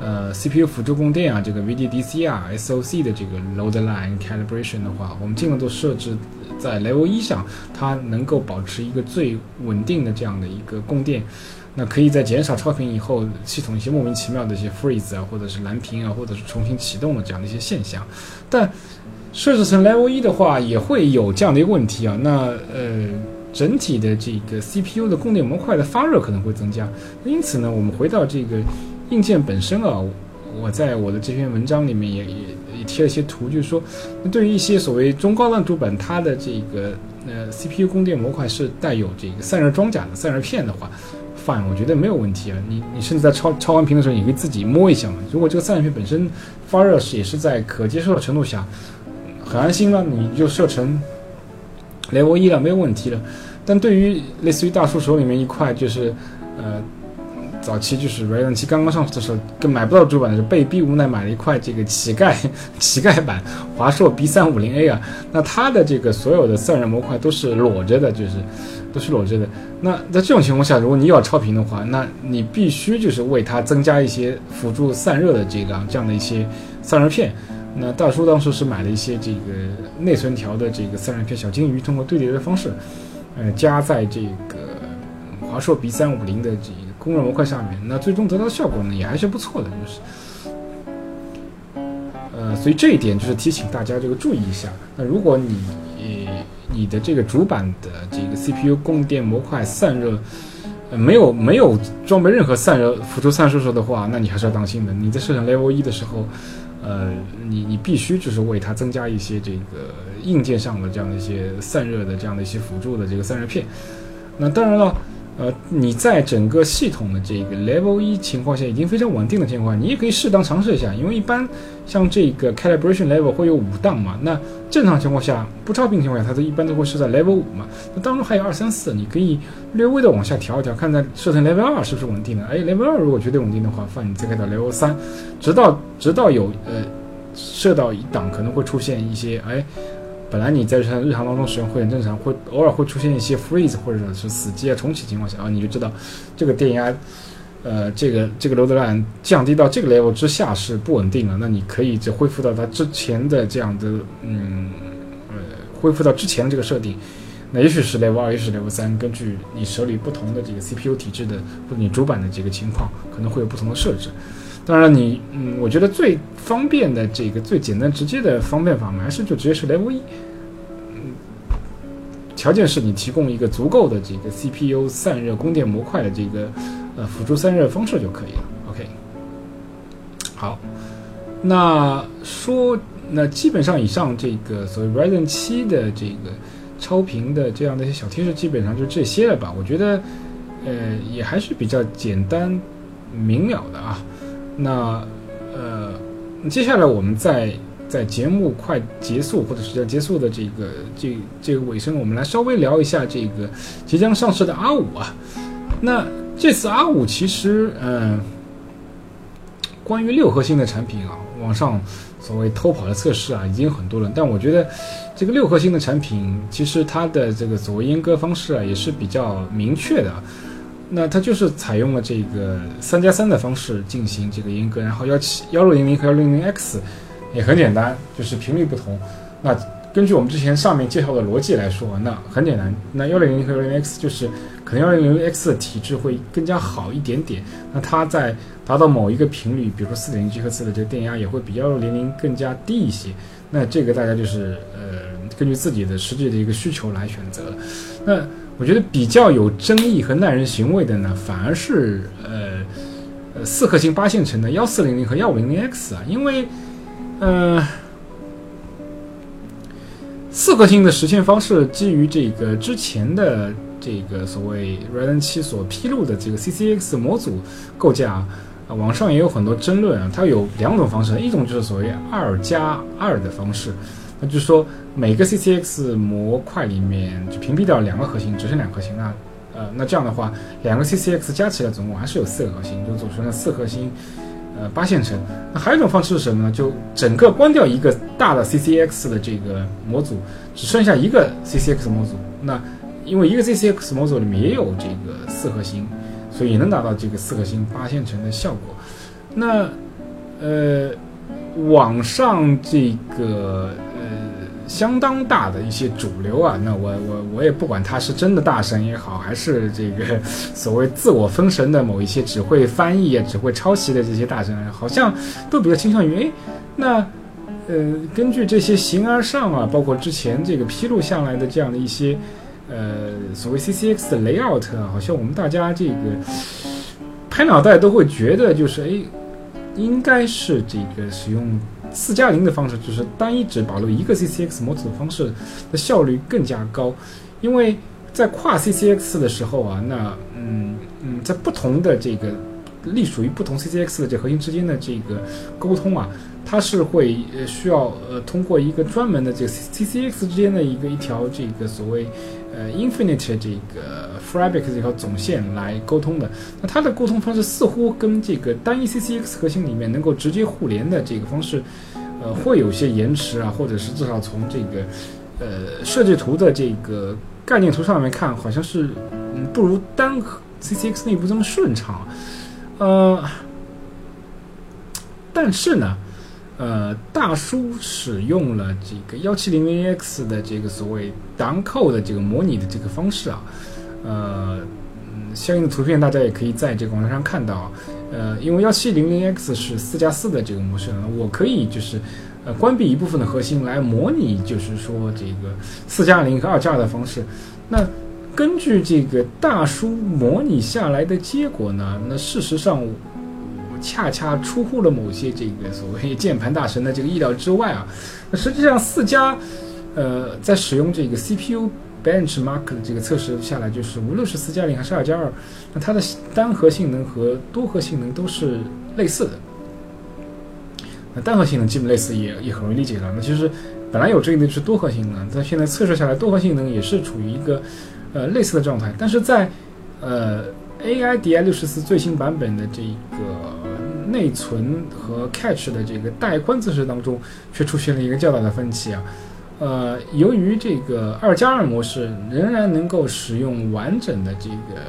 呃 CPU 辅助供电啊，这个 VDDC 啊 SOC 的这个 load line calibration 的话，我们尽量都设置在 level 一上，它能够保持一个最稳定的这样的一个供电，那可以在减少超频以后，系统一些莫名其妙的一些 freeze 啊，或者是蓝屏啊，或者是重新启动的这样的一些现象，但设置成 Level 一的话，也会有这样的一个问题啊。那呃，整体的这个 CPU 的供电模块的发热可能会增加。因此呢，我们回到这个硬件本身啊，我在我的这篇文章里面也也也贴了一些图，就是说，对于一些所谓中高端主板，它的这个呃 CPU 供电模块是带有这个散热装甲的散热片的话，fine，我觉得没有问题啊。你你甚至在超超完屏的时候，你可以自己摸一下嘛。如果这个散热片本身发热是也是在可接受的程度下。很安心了，你就设成雷沃一了，没有问题了。但对于类似于大叔手里面一块，就是呃，早期就是 Ryzen 七刚刚上市的时候，跟买不到主板的时候，被逼无奈买了一块这个乞丐乞丐版华硕 B 三五零 A 啊。那它的这个所有的散热模块都是裸着的，就是都是裸着的。那在这种情况下，如果你要超频的话，那你必须就是为它增加一些辅助散热的这个这样的一些散热片。那大叔当时是买了一些这个内存条的这个散热片小金鱼，通过对叠的方式，呃，加在这个华硕 B 三五零的这个供热模块下面。那最终得到的效果呢，也还是不错的，就是，呃，所以这一点就是提醒大家这个注意一下。那如果你你的这个主板的这个 CPU 供电模块散热，没有没有装备任何散热辅助散热的话，那你还是要当心的。你在设成 Level 一的时候。呃，你你必须就是为它增加一些这个硬件上的这样的一些散热的这样的一些辅助的这个散热片。那当然了，呃，你在整个系统的这个 level 一情况下已经非常稳定的情况下，你也可以适当尝试一下，因为一般。像这个 calibration level 会有五档嘛？那正常情况下不超频情况下，它都一般都会设在 level 五嘛。那当中还有二三四，你可以略微的往下调一调，看在设成 level 二是不是稳定的？哎，level 二如果绝对稳定的话，放你再开到 level 三，直到直到有呃设到一档可能会出现一些哎，本来你在日常日常当中使用会很正常，会偶尔会出现一些 freeze 或者是死机啊重启情况下啊，你就知道这个电压。呃，这个这个 load line 降低到这个 level 之下是不稳定了，那你可以就恢复到它之前的这样的，嗯，呃，恢复到之前的这个设定。那也许是 level 二，也许是 level 三，根据你手里不同的这个 CPU 体质的或者你主板的这个情况，可能会有不同的设置。当然，你，嗯，我觉得最方便的这个最简单直接的方便法，还是就直接是 level 一。嗯，条件是你提供一个足够的这个 CPU 散热供电模块的这个。呃，辅助散热方式就可以了。OK，好，那说那基本上以上这个所谓 Ryzen 七的这个超频的这样的一些小贴士，基本上就这些了吧？我觉得呃也还是比较简单明了的啊。那呃，接下来我们在在节目快结束或者是要结束的这个这这个尾声，我们来稍微聊一下这个即将上市的 R 五啊。那这次 R 五其实，嗯，关于六核心的产品啊，网上所谓偷跑的测试啊，已经很多了。但我觉得，这个六核心的产品，其实它的这个所谓阉割方式啊，也是比较明确的。那它就是采用了这个三加三的方式进行这个阉割，然后幺七幺六零零和幺六零零 X 也很简单，就是频率不同。那根据我们之前上面介绍的逻辑来说，那很简单，那幺六零零和幺六零 X 就是可能幺六零零 X 的体质会更加好一点点，那它在达到某一个频率，比如说四点零 G 赫兹的这个电压也会比幺六零零更加低一些。那这个大家就是呃根据自己的实际的一个需求来选择。那我觉得比较有争议和耐人寻味的呢，反而是呃呃四核心八线程的幺四零零和幺五零零 X 啊，因为呃四核心的实现方式基于这个之前的这个所谓 Radeon 七所披露的这个 CCX 模组构架。啊，网上也有很多争论啊，它有两种方式，一种就是所谓二加二的方式，那就是说每个 CCX 模块里面就屏蔽掉两个核心，只剩两核心，那呃，那这样的话，两个 CCX 加起来总共还是有四个核心，就组成了四核心，呃，八线程。那还有一种方式是什么呢？就整个关掉一个大的 CCX 的这个模组，只剩下一个 CCX 模组，那因为一个 CCX 模组里面也有这个四核心。所以也能达到这个四核心八线程的效果。那，呃，网上这个相当大的一些主流啊，那我我我也不管他是真的大神也好，还是这个所谓自我封神的某一些只会翻译啊、只会抄袭的这些大神，好像都比较倾向于，哎，那呃根据这些形而上啊，包括之前这个披露下来的这样的一些。呃，所谓 CCX 的 layout 啊，好像我们大家这个拍脑袋都会觉得，就是哎，应该是这个使用四加零的方式，就是单一只保留一个 CCX 模组的方式的效率更加高，因为在跨 CCX 的时候啊，那嗯嗯，在不同的这个隶属于不同 CCX 的这核心之间的这个沟通啊，它是会呃需要呃通过一个专门的这个 CCX 之间的一个一条这个所谓。呃，Infinite 这个 Fabric 这条总线来沟通的，那它的沟通方式似乎跟这个单一 CCX 核心里面能够直接互联的这个方式，呃，会有些延迟啊，或者是至少从这个呃设计图的这个概念图上面看，好像是嗯不如单 CCX 内部这么顺畅，呃，但是呢。呃，大叔使用了这个幺七零零 X 的这个所谓 downcode 的这个模拟的这个方式啊，呃，相应的图片大家也可以在这个网站上看到。呃，因为幺七零零 X 是四加四的这个模式，我可以就是呃关闭一部分的核心来模拟，就是说这个四加零和二加二的方式。那根据这个大叔模拟下来的结果呢，那事实上。恰恰出乎了某些这个所谓键盘大神的这个意料之外啊！那实际上四加，呃，在使用这个 CPU benchmark 的这个测试下来，就是无论是四加零还是二加二，那它的单核性能和多核性能都是类似的。那单核性能基本类似也也很容易理解了。那其实本来有争议的是多核性能，但现在测试下来多核性能也是处于一个呃类似的状态。但是在呃 AIDI 六十四最新版本的这个。内存和 cache 的这个带宽测试当中，却出现了一个较大的分歧啊。呃，由于这个二加二模式仍然能够使用完整的这个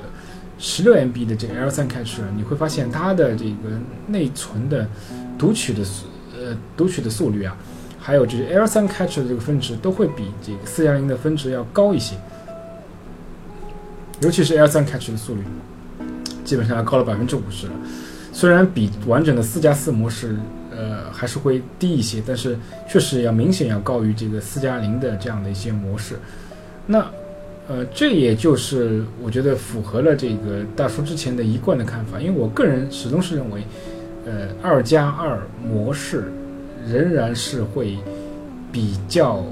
十六 MB 的这个 L3 cache，你会发现它的这个内存的读取的速呃读取的速率啊，还有就是 L3 cache 的这个分值都会比这个四加零的分值要高一些，尤其是 L3 cache 的速率，基本上要高了百分之五十了。虽然比完整的四加四模式，呃，还是会低一些，但是确实要明显要高于这个四加零的这样的一些模式。那，呃，这也就是我觉得符合了这个大叔之前的一贯的看法，因为我个人始终是认为，呃，二加二模式仍然是会比较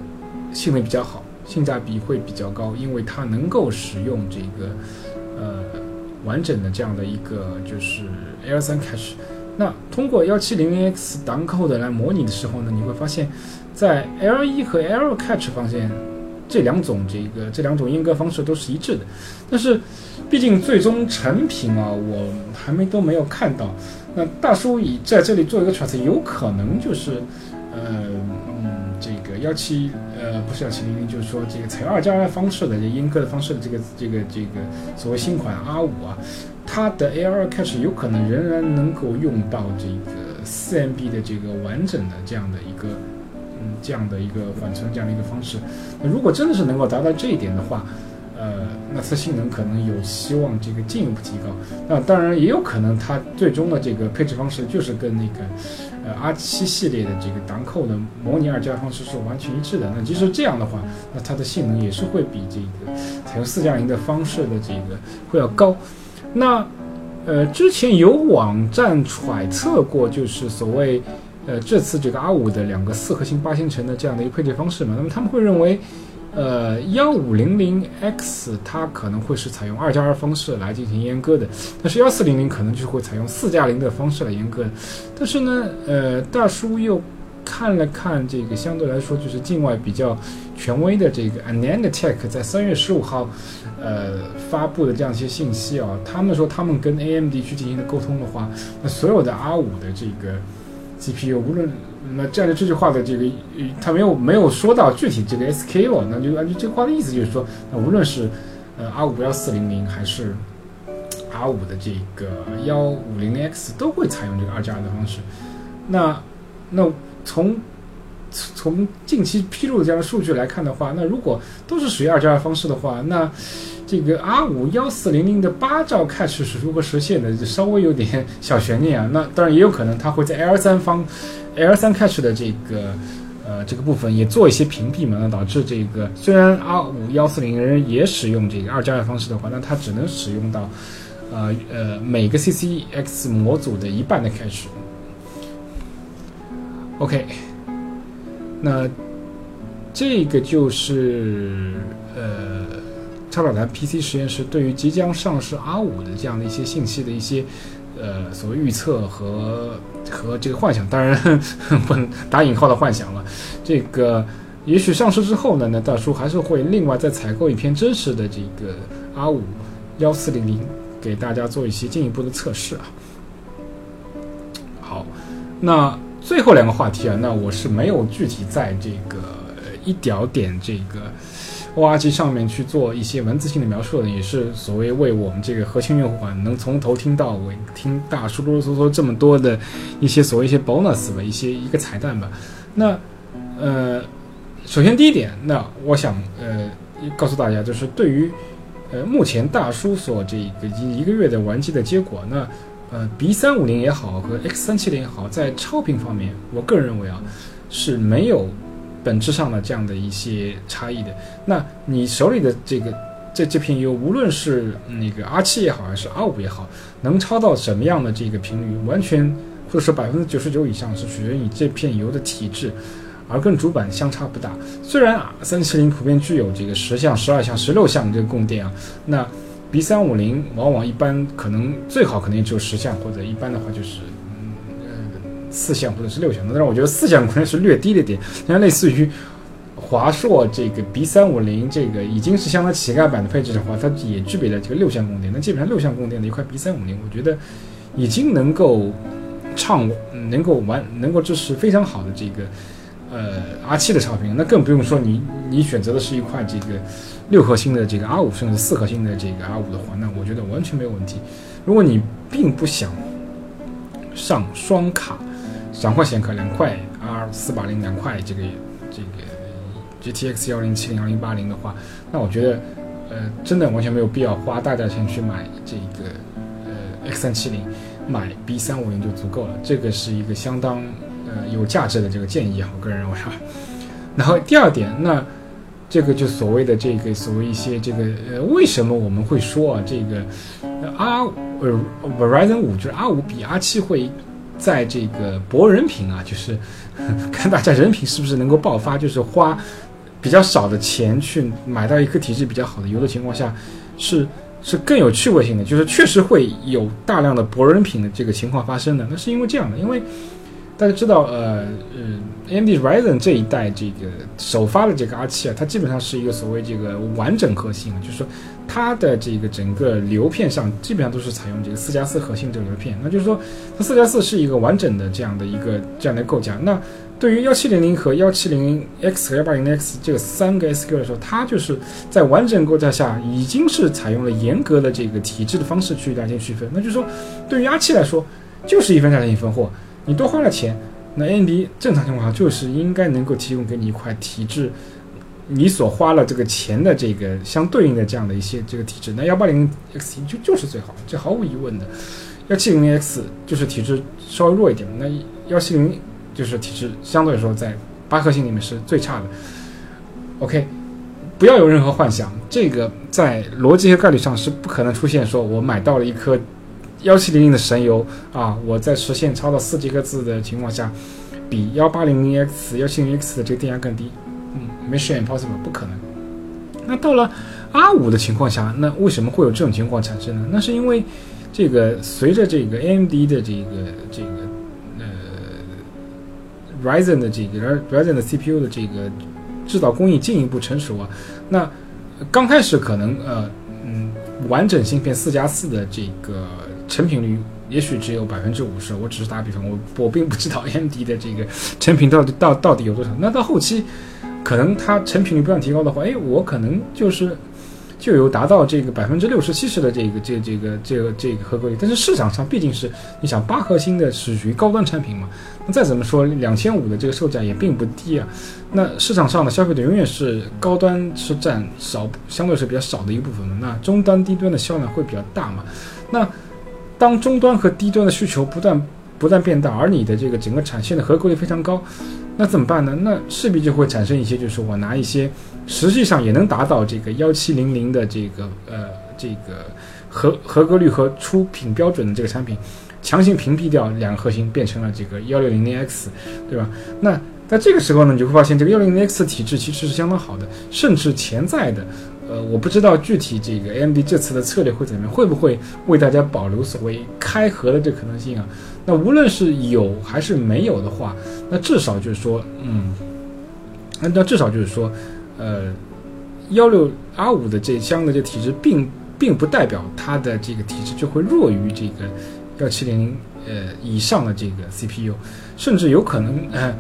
性能比较好，性价比会比较高，因为它能够使用这个，呃。完整的这样的一个就是 L3 cache，那通过幺七零零 X downcode 来模拟的时候呢，你会发现，在 L1 和 L cache 方向，这两种这个这两种阉割方式都是一致的。但是，毕竟最终成品啊，我还没都没有看到。那大叔以在这里做一个揣测，有可能就是，呃嗯。这个幺七呃不是幺七零零，就是说这个采用二加二方式的这阉割的方式的这个这个这个所谓新款 R 五啊，它的 A R cache 有可能仍然能够用到这个四 M B 的这个完整的这样的一个嗯这样的一个缓存这样的一个方式。那如果真的是能够达到这一点的话，呃，那它性能可能有希望这个进一步提高。那当然也有可能它最终的这个配置方式就是跟那个呃 R 七系列的这个档口的模拟二加方式是完全一致的。那即使这样的话，那它的性能也是会比这个采用四加零的方式的这个会要高。那呃，之前有网站揣测过，就是所谓呃这次这个 R 五的两个四核心八线程的这样的一个配置方式嘛，那么他们会认为。呃，幺五零零 X 它可能会是采用二加二方式来进行阉割的，但是幺四零零可能就会采用四加零的方式来阉割。但是呢，呃，大叔又看了看这个相对来说就是境外比较权威的这个 AnandTech 在三月十五号呃发布的这样一些信息啊，他们说他们跟 AMD 去进行的沟通的话，那所有的 R 五的这个 GPU 无论那这样的这句话的这个，他没有没有说到具体这个 SK 了，那就按照这个话的意思就是说，那无论是呃 R 五幺四零零还是 R 五的这个幺五零零 X 都会采用这个二加二的方式。那那从从近期披露的这样的数据来看的话，那如果都是属于二加二方式的话，那这个 R 五幺四零零的八兆 cache 是如何实现的？稍微有点小悬念啊。那当然也有可能它会在 L 三方。L 三 cache 的这个呃这个部分也做一些屏蔽嘛，那导致这个虽然 R 五幺四零零也使用这个二加二方式的话，那它只能使用到呃呃每个 CCX 模组的一半的 cache。OK，那这个就是呃超导谈 PC 实验室对于即将上市 R 五的这样的一些信息的一些。呃，所谓预测和和这个幻想，当然 不能打引号的幻想了。这个也许上市之后呢，那大叔还是会另外再采购一篇真实的这个 R 五幺四零零，给大家做一些进一步的测试啊。好，那最后两个话题啊，那我是没有具体在这个一点点这个。O R G 上面去做一些文字性的描述的，也是所谓为我们这个核心用户啊，能从头听到尾，听大叔啰啰嗦嗦这么多的一些所谓一些 bonus 吧，一些一个彩蛋吧。那呃，首先第一点，那我想呃告诉大家，就是对于呃目前大叔所这个一一个月的玩机的结果，那呃 B 三五零也好和 X 三七零也好，在超频方面，我个人认为啊是没有。本质上的这样的一些差异的，那你手里的这个这这片油，无论是那个 R 七也好，还是 R 五也好，能超到什么样的这个频率，完全或者说百分之九十九以上是取决于你这片油的体质，而跟主板相差不大。虽然啊，三七零普遍具有这个十项、十二项、十六项这个供电啊，那 B 三五零往往一般可能最好可能也只有十项，或者一般的话就是。四项或者是六项，但是我觉得四项可能是略低了点。像类似于华硕这个 B 三五零，这个已经是相当乞丐版的配置的话，它也具备了这个六项供电。那基本上六项供电的一块 B 三五零，我觉得已经能够畅，能够完，能够支持非常好的这个呃 R 七的超频。那更不用说你你选择的是一块这个六核心的这个 R 五，甚至四核心的这个 R 五的话，那我觉得完全没有问题。如果你并不想上双卡，两块显卡，两块 R 四八零，两块这个这个 GTX 幺零七零幺零八零的话，那我觉得，呃，真的完全没有必要花大价钱去买这个呃 X 三七零，买 B 三五零就足够了。这个是一个相当呃有价值的这个建议啊，我个人认为啊。然后第二点，那这个就所谓的这个所谓一些这个呃，为什么我们会说啊，这个 R 呃 Verizon 五就是 R 五比 R 七会。在这个博人品啊，就是 看大家人品是不是能够爆发，就是花比较少的钱去买到一颗体质比较好的油的情况下，是是更有趣味性的，就是确实会有大量的博人品的这个情况发生的。那是因为这样的，因为大家知道，呃呃，AMD Ryzen 这一代这个首发的这个 R 七啊，它基本上是一个所谓这个完整核心，就是说。它的这个整个流片上基本上都是采用这个四加四核心这个流片，那就是说它四加四是一个完整的这样的一个这样的构架。那对于幺七零零和幺七零零 X 和幺八零 X 这三个 SQ 来说，它就是在完整构架下已经是采用了严格的这个体制的方式去来进行区分。那就是说，对于 R 七来说，就是一分价钱一分货，你多花了钱，那 AMD 正常情况下就是应该能够提供给你一块体质。你所花了这个钱的这个相对应的这样的一些这个体质，那幺八零 X 就就是最好，这毫无疑问的。幺七零 X 就是体质稍微弱一点，那幺七零就是体质相对来说在八颗星里面是最差的。OK，不要有任何幻想，这个在逻辑和概率上是不可能出现。说我买到了一颗幺七零零的神油啊，我在实现超到四 G 赫兹的情况下，比幺八零零 X、幺七零 X 的这个电压更低。嗯，mission impossible，不可能。那到了 R 五的情况下，那为什么会有这种情况产生呢？那是因为这个随着这个 AMD 的这个这个呃 Ryzen 的这个 Ryzen 的 CPU 的这个制造工艺进一步成熟啊，那刚开始可能呃嗯完整芯片四加四的这个成品率也许只有百分之五十，我只是打比方，我我并不知道 AMD 的这个成品到底到到底有多少。那到后期。可能它成品率不断提高的话，哎，我可能就是就有达到这个百分之六十七十的这个这个这个这个这个合格率。但是市场上毕竟是你想八核心的是属于高端产品嘛，那再怎么说两千五的这个售价也并不低啊。那市场上的消费者永远是高端是占少，相对是比较少的一部分嘛。那中端低端的销量会比较大嘛。那当中端和低端的需求不断不断变大，而你的这个整个产线的合格率非常高。那怎么办呢？那势必就会产生一些，就是我拿一些实际上也能达到这个幺七零零的这个呃这个合合格率和出品标准的这个产品，强行屏蔽掉两个核心，变成了这个幺六零零 X，对吧？那在这个时候呢，你就会发现这个幺零零 X 体质其实是相当好的，甚至潜在的。呃，我不知道具体这个 AMD 这次的策略会怎么样，会不会为大家保留所谓开盒的这可能性啊？那无论是有还是没有的话，那至少就是说，嗯，那那至少就是说，呃，幺六 R 五的这箱的这体质，并并不代表它的这个体质就会弱于这个幺七零零呃以上的这个 CPU，甚至有可能呃。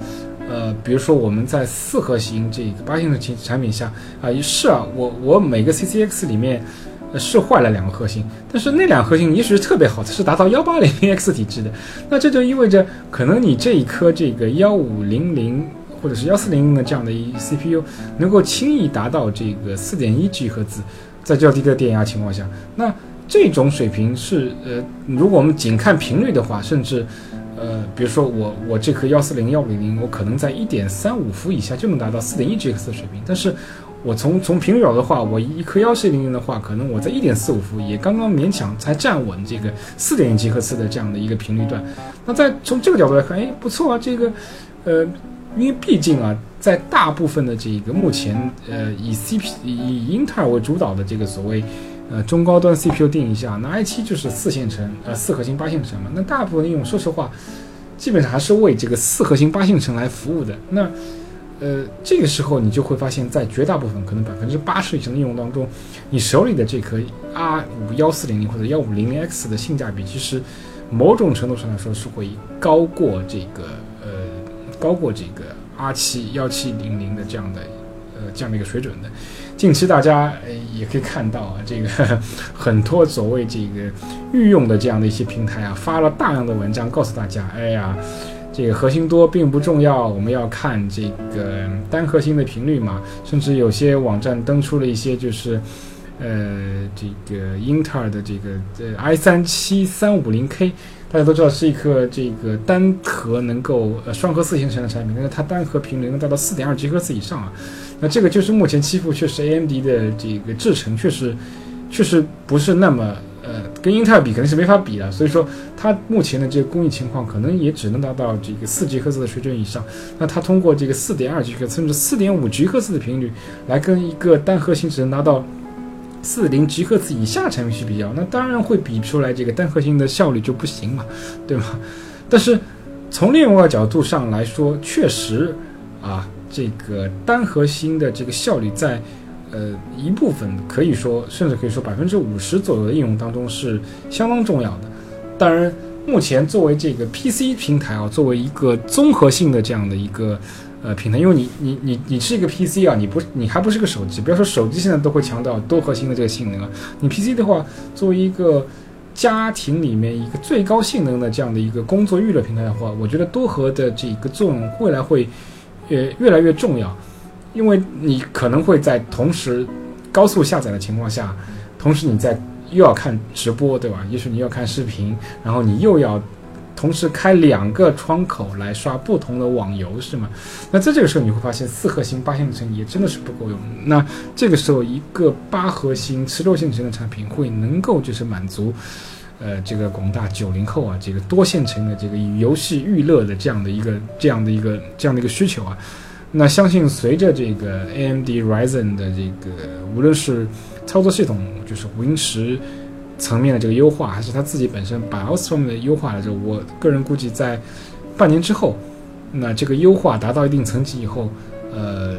呃，比如说我们在四核心这个八星的产产品下啊，也是啊，我我每个 CCX 里面呃是坏了两个核心，但是那两个核心也许是特别好，它是达到幺八零零 X 体质的，那这就意味着可能你这一颗这个幺五零零或者是幺四零零的这样的一 CPU 能够轻易达到这个四点一 G 赫兹，在较低的电压情况下，那这种水平是呃，如果我们仅看频率的话，甚至。呃，比如说我我这颗幺四零幺五零零，我可能在一点三五伏以下就能达到四点一 G 赫兹的水平。但是，我从从频率表的话，我一颗幺四零零的话，可能我在一点四五伏也刚刚勉强才站稳这个四点一 G 赫兹的这样的一个频率段。那在从这个角度来看，哎，不错啊，这个，呃，因为毕竟啊，在大部分的这个目前呃以 CP 以英特尔为主导的这个所谓。呃，中高端 CPU 定义下，那 i7 就是四线程，呃，四核心八线程嘛。那大部分应用，说实话，基本上还是为这个四核心八线程来服务的。那，呃，这个时候你就会发现，在绝大部分可能百分之八十以上的应用当中，你手里的这颗 R 五幺四零零或者幺五零零 X 的性价比，其实某种程度上来说是会高过这个呃，高过这个 R 七幺七零零的这样的呃这样的一个水准的。近期大家也可以看到啊，这个 很多所谓这个御用的这样的一些平台啊，发了大量的文章告诉大家，哎呀，这个核心多并不重要，我们要看这个单核心的频率嘛。甚至有些网站登出了一些就是，呃，这个英特尔的这个呃 i 三七三五零 K。大家都知道是一颗这个单核能够呃双核四线程的产品，但是它单核频率能达到四点二吉赫兹以上啊，那这个就是目前欺负确实 AMD 的这个制程确实确实不是那么呃跟英特尔比肯定是没法比的，所以说它目前的这个工艺情况可能也只能达到这个四吉赫兹的水准以上，那它通过这个四点二吉赫甚至四点五吉赫兹的频率来跟一个单核心只能达到。四零吉赫兹以下产品去比较，那当然会比出来这个单核心的效率就不行嘛，对吗？但是从另外一个角度上来说，确实啊，这个单核心的这个效率在呃一部分可以说，甚至可以说百分之五十左右的应用当中是相当重要的。当然，目前作为这个 PC 平台啊，作为一个综合性的这样的一个。呃，平台，因为你你你你是一个 PC 啊，你不你还不是个手机，不要说手机现在都会强调多核心的这个性能啊，你 PC 的话，作为一个家庭里面一个最高性能的这样的一个工作娱乐平台的话，我觉得多核的这个作用未来会呃越来越重要。因为你可能会在同时高速下载的情况下，同时你在又要看直播，对吧？也许你要看视频，然后你又要同时开两个窗口来刷不同的网游，是吗？那在这个时候你会发现四核心八线程也真的是不够用。那这个时候一个八核心十六线程的产品会能够就是满足。呃，这个广大九零后啊，这个多线程的这个游戏娱乐的这样的一个这样的一个这样的一个需求啊，那相信随着这个 AMD Ryzen 的这个无论是操作系统，就是 Win 十层面的这个优化，还是它自己本身 BIOS 方面的优化的时候，我个人估计在半年之后，那这个优化达到一定层级以后，呃。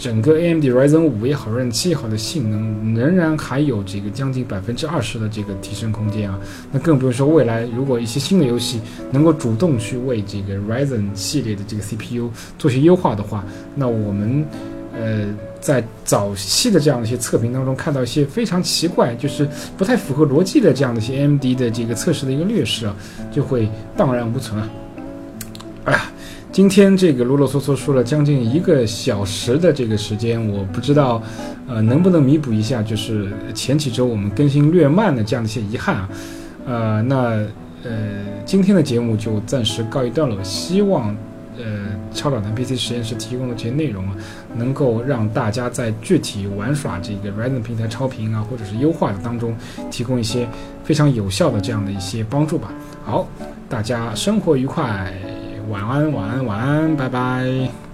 整个 AMD Ryzen 五也好，Ryzen 七也好的性能仍然还有这个将近百分之二十的这个提升空间啊。那更不用说未来如果一些新的游戏能够主动去为这个 Ryzen 系列的这个 CPU 做些优化的话，那我们呃在早期的这样的一些测评当中看到一些非常奇怪，就是不太符合逻辑的这样的一些 AMD 的这个测试的一个劣势啊，就会荡然无存啊。哎呀。今天这个啰啰嗦嗦说了将近一个小时的这个时间，我不知道，呃，能不能弥补一下，就是前几周我们更新略慢的这样的一些遗憾啊，呃，那呃，今天的节目就暂时告一段落，希望呃，超导弹 PC 实验室提供的这些内容啊，能够让大家在具体玩耍这个 Ryzen 平台超频啊，或者是优化的当中，提供一些非常有效的这样的一些帮助吧。好，大家生活愉快。晚安，晚安，晚安，拜拜。